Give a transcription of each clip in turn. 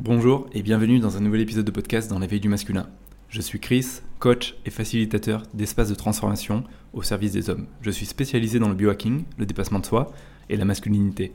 Bonjour et bienvenue dans un nouvel épisode de podcast dans l'éveil du masculin. Je suis Chris, coach et facilitateur d'espaces de transformation au service des hommes. Je suis spécialisé dans le biohacking, le dépassement de soi et la masculinité.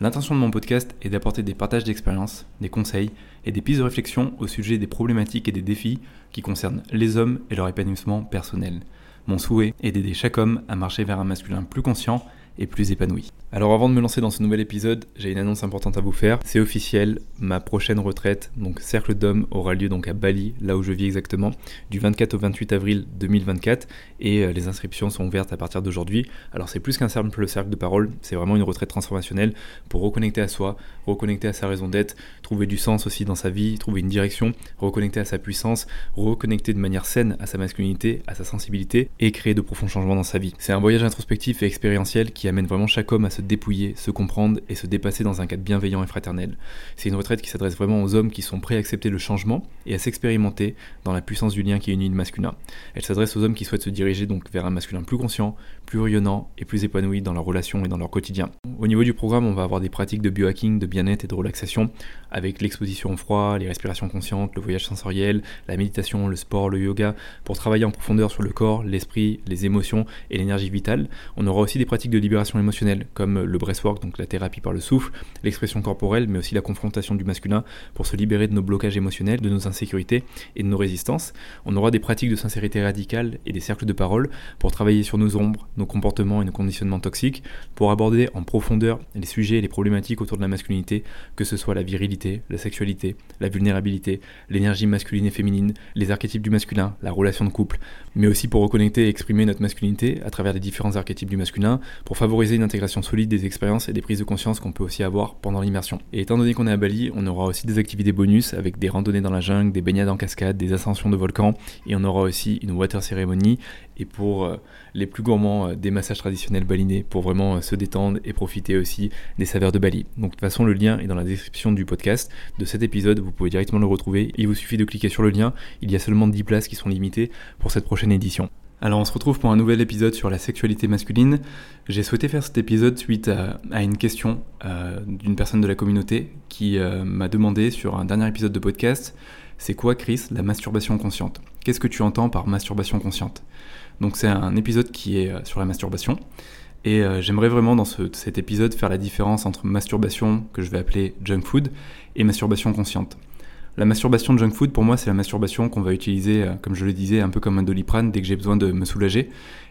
L'intention de mon podcast est d'apporter des partages d'expériences, des conseils et des pistes de réflexion au sujet des problématiques et des défis qui concernent les hommes et leur épanouissement personnel. Mon souhait est d'aider chaque homme à marcher vers un masculin plus conscient et plus épanoui. Alors avant de me lancer dans ce nouvel épisode, j'ai une annonce importante à vous faire. C'est officiel, ma prochaine retraite, donc Cercle d'Hommes, aura lieu donc à Bali, là où je vis exactement, du 24 au 28 avril 2024. Et euh, les inscriptions sont ouvertes à partir d'aujourd'hui. Alors c'est plus qu'un simple cercle de parole, c'est vraiment une retraite transformationnelle pour reconnecter à soi, reconnecter à sa raison d'être, trouver du sens aussi dans sa vie, trouver une direction, reconnecter à sa puissance, reconnecter de manière saine à sa masculinité, à sa sensibilité et créer de profonds changements dans sa vie. C'est un voyage introspectif et expérientiel qui amène vraiment chaque homme à se dépouiller, se comprendre et se dépasser dans un cadre bienveillant et fraternel. C'est une retraite qui s'adresse vraiment aux hommes qui sont prêts à accepter le changement et à s'expérimenter dans la puissance du lien qui unit le masculin. Elle s'adresse aux hommes qui souhaitent se diriger donc vers un masculin plus conscient, plus rayonnant et plus épanoui dans leurs relations et dans leur quotidien. Au niveau du programme, on va avoir des pratiques de biohacking, de bien-être et de relaxation avec l'exposition au froid, les respirations conscientes, le voyage sensoriel, la méditation, le sport, le yoga pour travailler en profondeur sur le corps, l'esprit, les émotions et l'énergie vitale. On aura aussi des pratiques de libération émotionnelle comme le breathwork, donc la thérapie par le souffle, l'expression corporelle, mais aussi la confrontation du masculin pour se libérer de nos blocages émotionnels, de nos insécurités et de nos résistances. On aura des pratiques de sincérité radicale et des cercles de parole pour travailler sur nos ombres, nos comportements et nos conditionnements toxiques, pour aborder en profondeur les sujets et les problématiques autour de la masculinité, que ce soit la virilité, la sexualité, la vulnérabilité, l'énergie masculine et féminine, les archétypes du masculin, la relation de couple, mais aussi pour reconnecter et exprimer notre masculinité à travers les différents archétypes du masculin, pour favoriser une intégration solide des expériences et des prises de conscience qu'on peut aussi avoir pendant l'immersion. Et étant donné qu'on est à Bali, on aura aussi des activités bonus avec des randonnées dans la jungle, des baignades en cascade, des ascensions de volcans, et on aura aussi une water ceremony, et pour euh, les plus gourmands, euh, des massages traditionnels balinais pour vraiment euh, se détendre et profiter aussi des saveurs de Bali. Donc de toute façon, le lien est dans la description du podcast de cet épisode, vous pouvez directement le retrouver, il vous suffit de cliquer sur le lien, il y a seulement 10 places qui sont limitées pour cette prochaine édition. Alors on se retrouve pour un nouvel épisode sur la sexualité masculine. J'ai souhaité faire cet épisode suite à, une question euh, d'une personne de la communauté qui euh, m'a demandé sur un dernier épisode de podcast, c'est quoi Chris la masturbation consciente? Qu'est-ce que tu entends par masturbation consciente? Donc c'est un épisode qui est euh, sur la masturbation. Et j'aimerais vraiment dans cet épisode faire la différence entre masturbation, que je vais appeler junk food, et masturbation consciente. La masturbation de junk food, pour moi, c'est la masturbation qu'on va utiliser, euh, comme je le disais, un peu comme un doliprane dès que j'ai besoin de me soulager,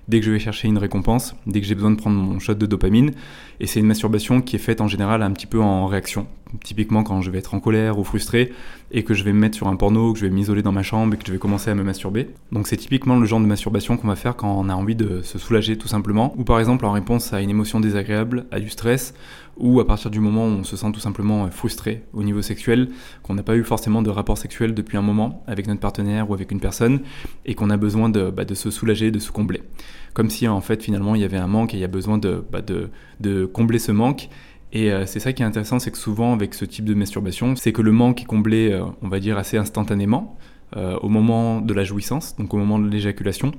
dès que je vais chercher une récompense, dès que j'ai besoin de prendre mon shot de dopamine. Et c'est une masturbation qui est faite en général un petit peu en réaction. Typiquement quand je vais être en colère ou frustré et que je vais me mettre sur un porno, que je vais m'isoler dans ma chambre et que je vais commencer à me masturber. Donc c'est typiquement le genre de masturbation qu'on va faire quand on a envie de se soulager tout simplement. Ou par exemple en réponse à une émotion désagréable, à du stress ou à partir du moment où on se sent tout simplement frustré au niveau sexuel, qu'on n'a pas eu forcément de rapport sexuel depuis un moment avec notre partenaire ou avec une personne, et qu'on a besoin de, bah, se soulager, de se combler. Comme si en fait finalement il y avait un manque et il y a besoin de, bah, combler ce manque. Et euh, c'est ça qui est intéressant, c'est que souvent avec ce type de masturbation, c'est que le manque est comblé, euh, on va dire, assez instantanément, euh, au moment de la jouissance, donc au moment de l'éjaculation.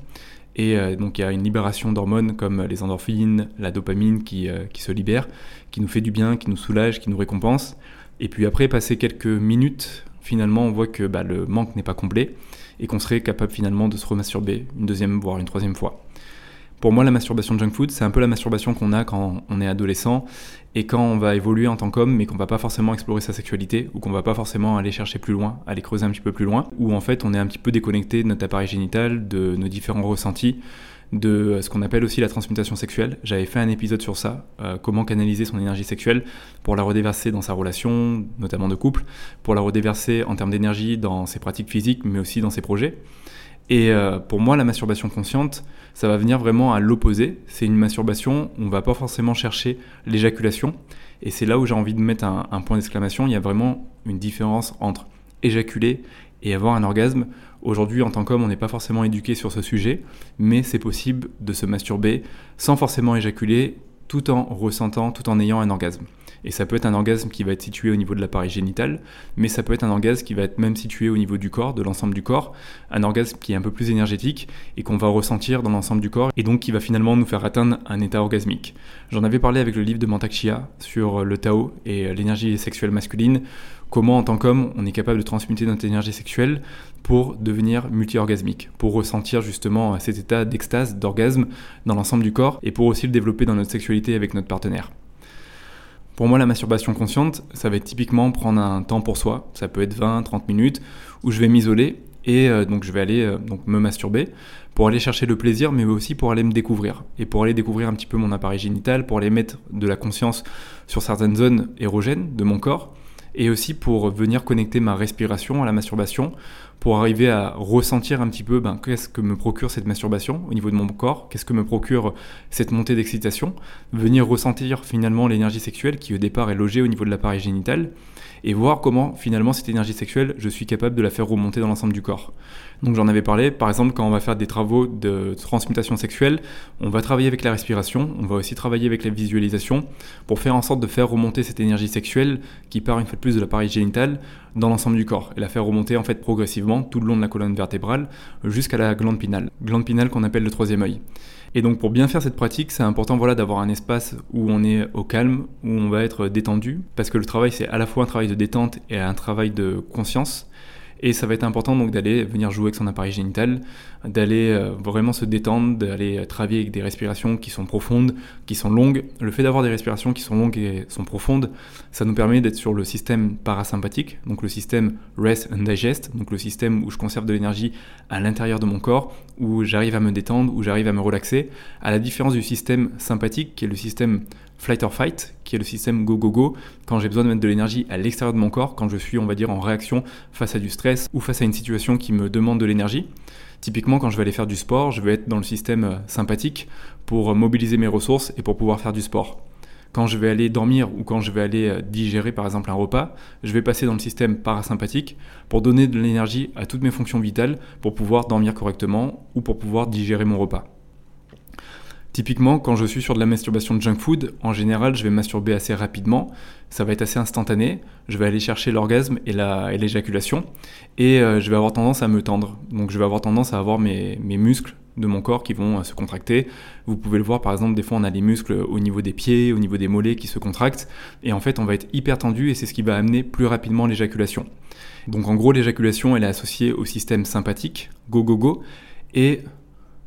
Et donc il y a une libération d'hormones comme les endorphines, la dopamine qui, qui, se libère, qui nous fait du bien, qui nous soulage, qui nous récompense. Et puis après, passer quelques minutes, finalement, on voit que bah, le manque n'est pas complet et qu'on serait capable finalement de se remasturber une deuxième, voire une troisième fois. Pour moi, la masturbation junk food, c'est un peu la masturbation qu'on a quand on est adolescent et quand on va évoluer en tant qu'homme, mais qu'on va pas forcément explorer sa sexualité ou qu'on va pas forcément aller chercher plus loin, aller creuser un petit peu plus loin, ou en fait on est un petit peu déconnecté de notre appareil génital, de nos différents ressentis, de ce qu'on appelle aussi la transmutation sexuelle. J'avais fait un épisode sur ça, euh, comment canaliser son énergie sexuelle pour la redéverser dans sa relation, notamment de couple, pour la redéverser en termes d'énergie dans ses pratiques physiques, mais aussi dans ses projets. Et euh, pour moi, la masturbation consciente, ça va venir vraiment à l'opposé. C'est une masturbation on va pas forcément chercher l'éjaculation. Et c'est là où j'ai envie de mettre un, un point d'exclamation. Il y a vraiment une différence entre éjaculer et avoir un orgasme. Aujourd'hui, en tant qu'homme, on n'est pas forcément éduqué sur ce sujet, mais c'est possible de se masturber sans forcément éjaculer, tout en ressentant, tout en ayant un orgasme. Et ça peut être un orgasme qui va être situé au niveau de l'appareil génital, mais ça peut être un orgasme qui va être même situé au niveau du corps, de l'ensemble du corps, un orgasme qui est un peu plus énergétique et qu'on va ressentir dans l'ensemble du corps, et donc qui va finalement nous faire atteindre un état orgasmique. J'en avais parlé avec le livre de Mantak Chia sur le Tao et l'énergie sexuelle masculine, comment en tant qu'homme on est capable de transmuter notre énergie sexuelle pour devenir multi-orgasmique, pour ressentir justement cet état d'extase, d'orgasme dans l'ensemble du corps et pour aussi le développer dans notre sexualité avec notre partenaire. Pour moi, la masturbation consciente, ça va être typiquement prendre un temps pour soi. Ça peut être 20, 30 minutes où je vais m'isoler et euh, donc je vais aller euh, me masturber pour aller chercher le plaisir, mais aussi pour aller me découvrir et pour aller découvrir un petit peu mon appareil génital, pour aller mettre de la conscience sur certaines zones érogènes de mon corps et aussi pour venir connecter ma respiration à la masturbation, pour arriver à ressentir un petit peu ben, qu'est-ce que me procure cette masturbation au niveau de mon corps, qu'est-ce que me procure cette montée d'excitation, venir ressentir finalement l'énergie sexuelle qui au départ est logée au niveau de l'appareil génital, et voir comment finalement cette énergie sexuelle, je suis capable de la faire remonter dans l'ensemble du corps. Donc j'en avais parlé, par exemple quand on va faire des travaux de transmutation sexuelle, on va travailler avec la respiration, on va aussi travailler avec la visualisation pour faire en sorte de faire remonter cette énergie sexuelle qui part une fois de plus de l'appareil génital dans l'ensemble du corps et la faire remonter en fait progressivement tout le long de la colonne vertébrale jusqu'à la glande pinale, glande pinale qu'on appelle le troisième œil. Et donc pour bien faire cette pratique, c'est important voilà, d'avoir un espace où on est au calme, où on va être détendu, parce que le travail c'est à la fois un travail de détente et un travail de conscience. Et ça va être important donc d'aller venir jouer avec son appareil génital, d'aller euh, vraiment se détendre, d'aller travailler avec des respirations qui sont profondes, qui sont longues. Le fait d'avoir des respirations qui sont longues et sont profondes, ça nous permet d'être sur le système parasympathique, donc le système rest and digest, donc le système où je conserve de l'énergie à l'intérieur de mon corps, où j'arrive à me détendre, où j'arrive à me relaxer, à la différence du système sympathique qui est le système flight or fight, qui est le système go go go, quand j'ai besoin de mettre de l'énergie à l'extérieur de mon corps, quand je suis, on va dire, en réaction face à du stress ou face à une situation qui me demande de l'énergie. Typiquement, quand je vais aller faire du sport, je vais être dans le système euh, sympathique pour mobiliser mes ressources et pour pouvoir faire du sport. Quand je vais aller dormir ou quand je vais aller euh, digérer par exemple un repas, je vais passer dans le système parasympathique pour donner de l'énergie à toutes mes fonctions vitales pour pouvoir dormir correctement ou pour pouvoir digérer mon repas. Typiquement, quand je suis sur de la masturbation de junk food, en général, je vais masturber assez rapidement. Ça va être assez instantané. Je vais aller chercher l'orgasme et l'éjaculation. Et, euh, je vais avoir tendance à me tendre. Donc, je vais avoir tendance à avoir mes, muscles de mon corps qui vont euh, se contracter. Vous pouvez le voir, par exemple, des fois, on a les muscles au niveau des pieds, au niveau des mollets qui se contractent. Et en fait, on va être hyper tendu et c'est ce qui va amener plus rapidement l'éjaculation. Donc, en gros, l'éjaculation, elle est associée au système sympathique, go, go, go. Et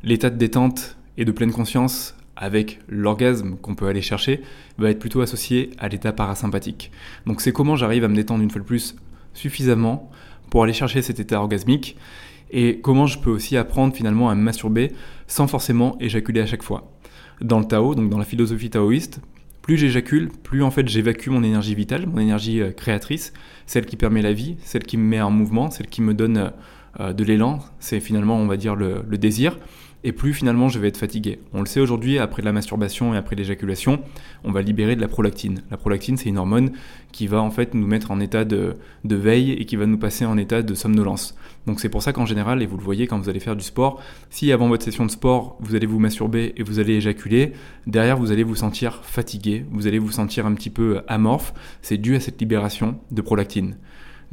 l'état de détente et de pleine conscience avec l'orgasme qu'on peut aller chercher va être plutôt associé à l'état parasympathique. Donc c'est comment j'arrive à me détendre une fois de plus suffisamment pour aller chercher cet état orgasmique et comment je peux aussi apprendre finalement à me masturber sans forcément éjaculer à chaque fois. Dans le Tao, donc dans la philosophie taoïste, plus j'éjacule, plus en fait j'évacue mon énergie vitale, mon énergie euh, créatrice, celle qui permet la vie, celle qui me met en mouvement, celle qui me donne euh, de l'élan, c'est finalement on va dire le désir et plus finalement je vais être fatigué. On le sait aujourd'hui, après la masturbation et après l'éjaculation, on va libérer de la prolactine. La prolactine, c'est une hormone qui va en fait nous mettre en état de, veille et qui va nous passer en état de somnolence. Donc c'est pour ça qu'en général, et vous le voyez quand vous allez faire du sport, si avant votre session de sport, vous allez vous masturber et vous allez éjaculer, derrière vous allez vous sentir fatigué, vous allez vous sentir un petit peu amorphe, c'est dû à cette libération de prolactine.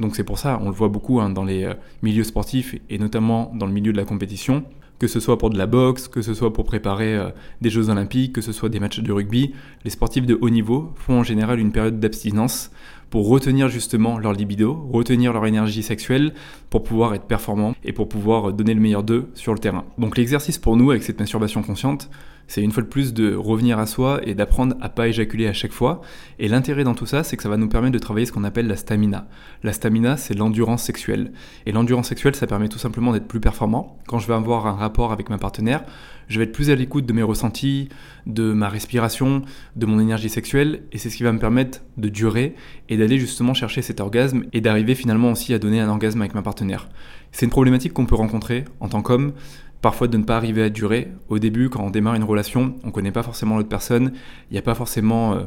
Donc c'est pour ça, on le voit beaucoup hein, dans les euh, milieux sportifs et notamment dans le milieu de la compétition, que ce soit pour de la boxe, que ce soit pour préparer euh, des Jeux olympiques, que ce soit des matchs de rugby, les sportifs de haut niveau font en général une période d'abstinence pour retenir justement leur libido, retenir leur énergie sexuelle, pour pouvoir être performants et pour pouvoir donner le meilleur d'eux sur le terrain. Donc l'exercice pour nous avec cette masturbation consciente, c'est une fois de plus de revenir à soi et d'apprendre à pas éjaculer à chaque fois. Et l'intérêt dans tout ça, c'est que ça va nous permettre de travailler ce qu'on appelle la stamina. La stamina, c'est l'endurance sexuelle. Et l'endurance sexuelle, ça permet tout simplement d'être plus performant. Quand je vais avoir un rapport avec ma partenaire, je vais être plus à l'écoute de mes ressentis, de ma respiration, de mon énergie sexuelle, et c'est ce qui va me permettre de durer et d'aller justement chercher cet orgasme et d'arriver finalement aussi à donner un orgasme avec ma partenaire. C'est une problématique qu'on peut rencontrer en tant qu'homme, parfois de ne pas arriver à durer. Au début, quand on démarre une relation, on ne connaît pas forcément l'autre personne, il n'y a pas forcément euh,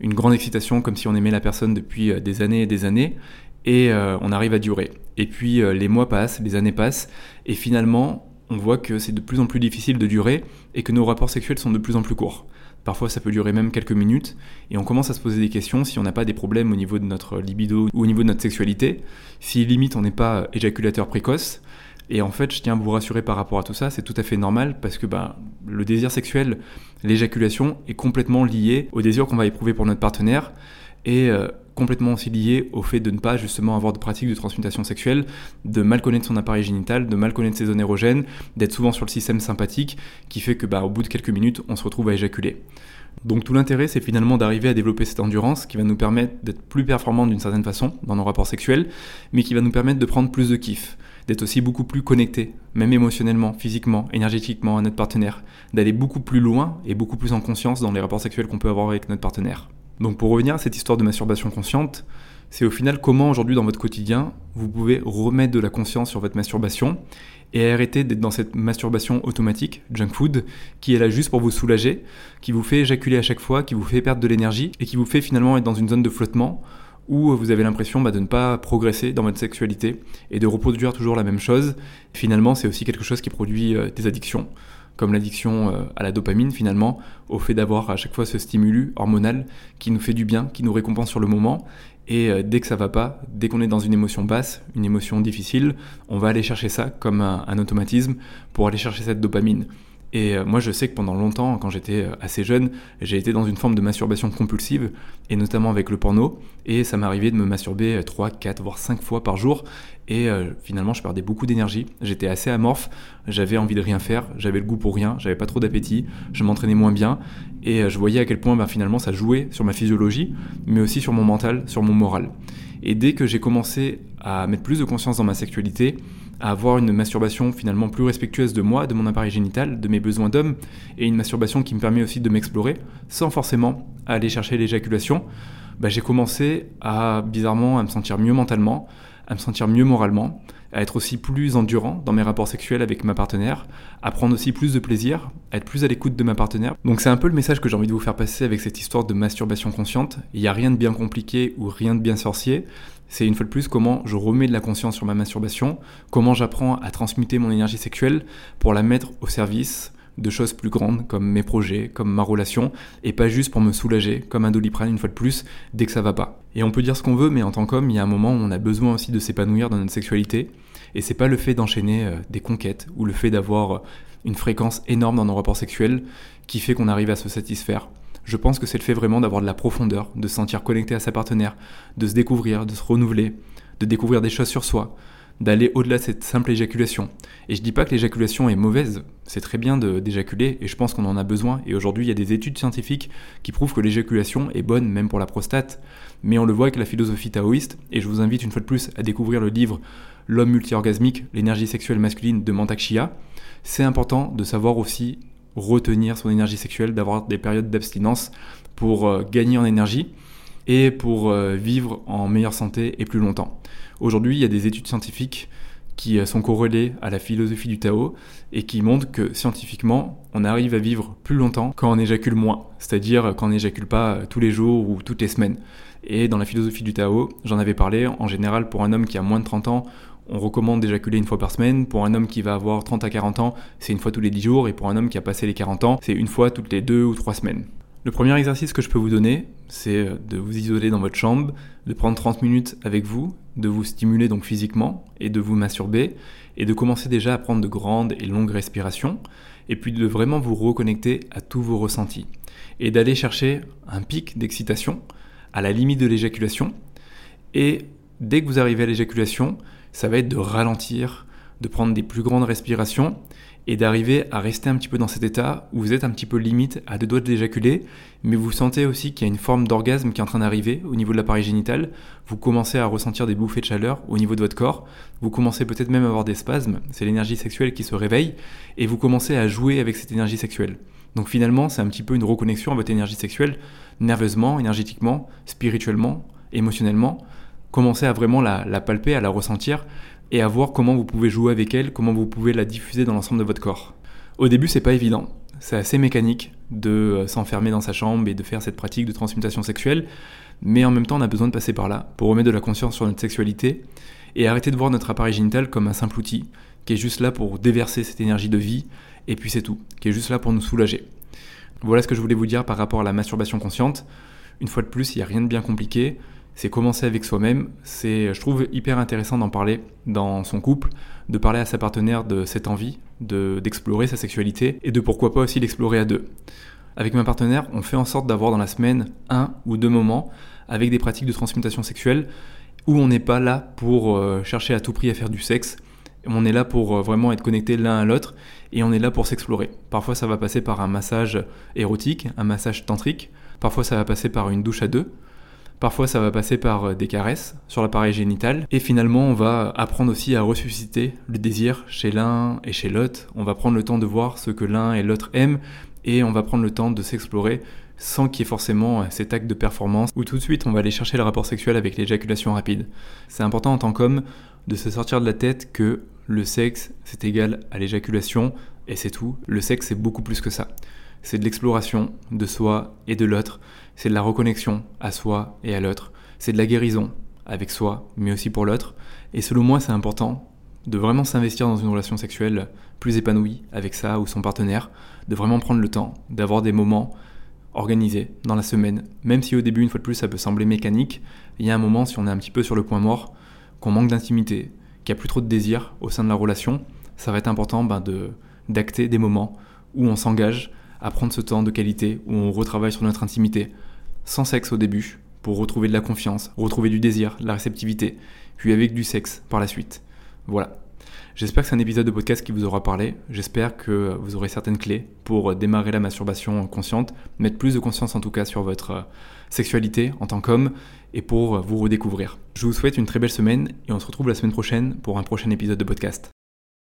une grande excitation comme si on aimait la personne depuis euh, des années et des années, et euh, on arrive à durer. Et puis les mois passent, les années passent, et finalement, on voit que c'est de plus en plus difficile de durer et que nos rapports sexuels sont de plus en plus courts. Parfois, ça peut durer même quelques minutes et on commence à se poser des questions si on n'a pas des problèmes au niveau de notre libido ou au niveau de notre sexualité, si limite on n'est pas éjaculateur précoce. Et en fait, je tiens à vous rassurer par rapport à tout ça, c'est tout à fait normal parce que ben, le désir sexuel, l'éjaculation est complètement lié au désir qu'on va éprouver pour notre partenaire. Et euh, complètement aussi lié au fait de ne pas justement avoir de pratique de transmutation sexuelle, de mal connaître son appareil génital, de mal connaître ses zones érogènes, d'être souvent sur le système sympathique, qui fait que bah, au bout de quelques minutes, on se retrouve à éjaculer. Donc tout l'intérêt, c'est finalement d'arriver à développer cette endurance qui va nous permettre d'être plus performants d'une certaine façon dans nos rapports sexuels, mais qui va nous permettre de prendre plus de kiff, d'être aussi beaucoup plus connecté, même émotionnellement, physiquement, énergétiquement à notre partenaire, d'aller beaucoup plus loin et beaucoup plus en conscience dans les rapports sexuels qu'on peut avoir avec notre partenaire. Donc pour revenir à cette histoire de masturbation consciente, c'est au final comment aujourd'hui dans votre quotidien vous pouvez remettre de la conscience sur votre masturbation et arrêter d'être dans cette masturbation automatique, junk food, qui est là juste pour vous soulager, qui vous fait éjaculer à chaque fois, qui vous fait perdre de l'énergie et qui vous fait finalement être dans une zone de flottement où vous avez l'impression bah, de ne pas progresser dans votre sexualité et de reproduire toujours la même chose. finalement, c'est aussi quelque chose qui produit euh, des addictions, comme l'addiction euh, à la dopamine finalement, au fait d'avoir à chaque fois ce stimulus hormonal qui nous fait du bien, qui nous récompense sur le moment. Et euh, dès que ça va pas, dès qu'on est dans une émotion basse, une émotion difficile, on va aller chercher ça comme un automatisme pour aller chercher cette dopamine. Et euh, moi, je sais que pendant longtemps, quand j'étais euh, assez jeune, j'ai été dans une forme de masturbation compulsive, et notamment avec le porno, et ça m'arrivait de me masturber 3, euh, 4, voire 5 fois par jour, et finalement, je perdais beaucoup d'énergie, j'étais assez amorphe, j'avais envie de rien faire, j'avais le goût pour rien, j'avais pas trop d'appétit, je m'entraînais moins bien, et je voyais à quel point bah, finalement ça jouait sur ma physiologie, mais aussi sur mon mental, sur mon moral. Et dès que j'ai commencé à mettre plus de conscience dans ma sexualité, à avoir une masturbation finalement plus respectueuse de moi, de mon appareil génital, de mes besoins d'homme, et une masturbation qui me permet aussi de m'explorer, sans forcément aller chercher l'éjaculation, bah, j'ai commencé à bizarrement à me sentir mieux mentalement, à me sentir mieux moralement, à être aussi plus endurant dans mes rapports sexuels avec ma partenaire, à prendre aussi plus de plaisir, à être plus à l'écoute de ma partenaire. Donc c'est un peu le message que j'ai envie de vous faire passer avec cette histoire de masturbation consciente. Il n'y a rien de bien compliqué ou rien de bien sorcier. C'est une fois de plus comment je remets de la conscience sur ma masturbation, comment j'apprends à transmuter mon énergie sexuelle pour la mettre au service de choses plus grandes comme mes projets, comme ma relation, et pas juste pour me soulager, comme un doliprane une fois de plus, dès que ça va pas. Et on peut dire ce qu'on veut, mais en tant qu'homme, il y a un moment où on a besoin aussi de s'épanouir dans notre sexualité, et c'est pas le fait d'enchaîner euh, des conquêtes ou le fait d'avoir une fréquence énorme dans nos rapports sexuels qui fait qu'on arrive à se satisfaire. Je pense que c'est le fait vraiment d'avoir de la profondeur, de se sentir connecté à sa partenaire, de se découvrir, de se renouveler, de découvrir des choses sur soi, d'aller au-delà de cette simple éjaculation. Et je dis pas que l'éjaculation est mauvaise, c'est très bien d'éjaculer et je pense qu'on en a besoin. Et aujourd'hui, il y a des études scientifiques qui prouvent que l'éjaculation est bonne même pour la prostate. Mais on le voit avec la philosophie taoïste et je vous invite une fois de plus à découvrir le livre L'homme multi-orgasmique, l'énergie sexuelle masculine de Mantak Chia. C'est important de savoir aussi retenir son énergie sexuelle, d'avoir des périodes d'abstinence pour euh, gagner en énergie et pour euh, vivre en meilleure santé et plus longtemps. Aujourd'hui, il y a des études scientifiques qui euh, sont corrélées à la philosophie du Tao et qui montrent que scientifiquement, on arrive à vivre plus longtemps quand on éjacule moins, c'est-à-dire quand on n'éjacule pas tous les jours ou toutes les semaines. Et dans la philosophie du Tao, j'en avais parlé, en général pour un homme qui a moins de 30 ans, on recommande d'éjaculer une fois par semaine. Pour un homme qui va avoir 30 à 40 ans, c'est une fois tous les 10 jours. Et pour un homme qui a passé les 40 ans, c'est une fois toutes les 2 ou 3 semaines. Le premier exercice que je peux vous donner, c'est euh, de vous isoler dans votre chambre, de prendre 30 minutes avec vous, de vous stimuler donc physiquement et de vous masturber, et de commencer déjà à prendre de grandes et longues respirations, et puis de vraiment vous reconnecter à tous vos ressentis, et d'aller chercher un pic d'excitation à la limite de l'éjaculation, et dès que vous arrivez à l'éjaculation, ça va être de ralentir, de prendre des plus grandes respirations, et d'arriver à rester un petit peu dans cet état où vous êtes un petit peu limite à deux doigts d'éjaculer, mais vous sentez aussi qu'il y a une forme d'orgasme qui est en train d'arriver au niveau de l'appareil génital, vous commencez à ressentir des bouffées de chaleur au niveau de votre corps, vous commencez peut-être même à avoir des spasmes, c'est l'énergie sexuelle qui se réveille, et vous commencez à jouer avec cette énergie sexuelle. Donc finalement, c'est un petit peu une reconnexion à votre énergie sexuelle, nerveusement, énergétiquement, spirituellement, émotionnellement. Commencez à vraiment la, palper, à la ressentir, et à voir comment vous pouvez jouer avec elle, comment vous pouvez la diffuser dans l'ensemble de votre corps. Au début, c'est pas évident. C'est assez mécanique de euh, s'enfermer dans sa chambre et de faire cette pratique de transmutation sexuelle, mais en même temps, on a besoin de passer par là pour remettre de la conscience sur notre sexualité et arrêter de voir notre appareil génital comme un simple outil qui est juste là pour déverser cette énergie de vie et puis c'est tout, qui est juste là pour nous soulager. Voilà ce que je voulais vous dire par rapport à la masturbation consciente. Une fois de plus, il n'y a rien de bien compliqué c'est commencer avec soi-même. C'est, je trouve, hyper intéressant d'en parler dans son couple, de parler à sa partenaire de cette envie, de, d'explorer sa sexualité et de pourquoi pas aussi l'explorer à deux. Avec ma partenaire, on fait en sorte d'avoir dans la semaine un ou deux moments avec des pratiques de transmutation sexuelle où on n'est pas là pour euh, chercher à tout prix à faire du sexe. On est là pour euh, vraiment être connecté l'un à l'autre et on est là pour s'explorer. Parfois ça va passer par un massage érotique, un massage tantrique, parfois ça va passer par une douche à deux, parfois ça va passer par euh, des caresses sur l'appareil génital et finalement on va apprendre aussi à ressusciter le désir chez l'un et chez l'autre. On va prendre le temps de voir ce que l'un et l'autre aiment et on va prendre le temps de s'explorer sans qu'il y ait forcément euh, cet acte de performance où tout de suite on va aller chercher le rapport sexuel avec l'éjaculation rapide. C'est important en tant qu'homme de se sortir de la tête que le sexe c'est égal à l'éjaculation et c'est tout. Le sexe c'est beaucoup plus que ça. C'est de l'exploration de soi et de l'autre, c'est de la reconnexion à soi et à l'autre, c'est de la guérison avec soi mais aussi pour l'autre. Et selon moi c'est important de vraiment s'investir dans une relation sexuelle plus épanouie avec ça ou son partenaire, de vraiment prendre le temps, d'avoir des moments organisé dans la semaine. Même si au début, une fois de plus, ça peut sembler mécanique, il y a un moment, si on est un petit peu sur le point mort, qu'on manque d'intimité, qu'il n'y a plus trop de désir au sein de la relation, ça va être important ben, de, d'acter des moments où on s'engage à prendre ce temps de qualité, où on retravaille sur notre intimité, sans sexe au début, pour retrouver de la confiance, retrouver du désir, la réceptivité, puis avec du sexe par la suite. Voilà. J'espère que c'est un épisode de podcast qui vous aura parlé. J'espère que vous aurez certaines clés pour démarrer la masturbation consciente, mettre plus de conscience en tout cas sur votre euh, sexualité en tant qu'homme et pour vous redécouvrir. Je vous souhaite une très belle semaine et on se retrouve la semaine prochaine pour un prochain épisode de podcast.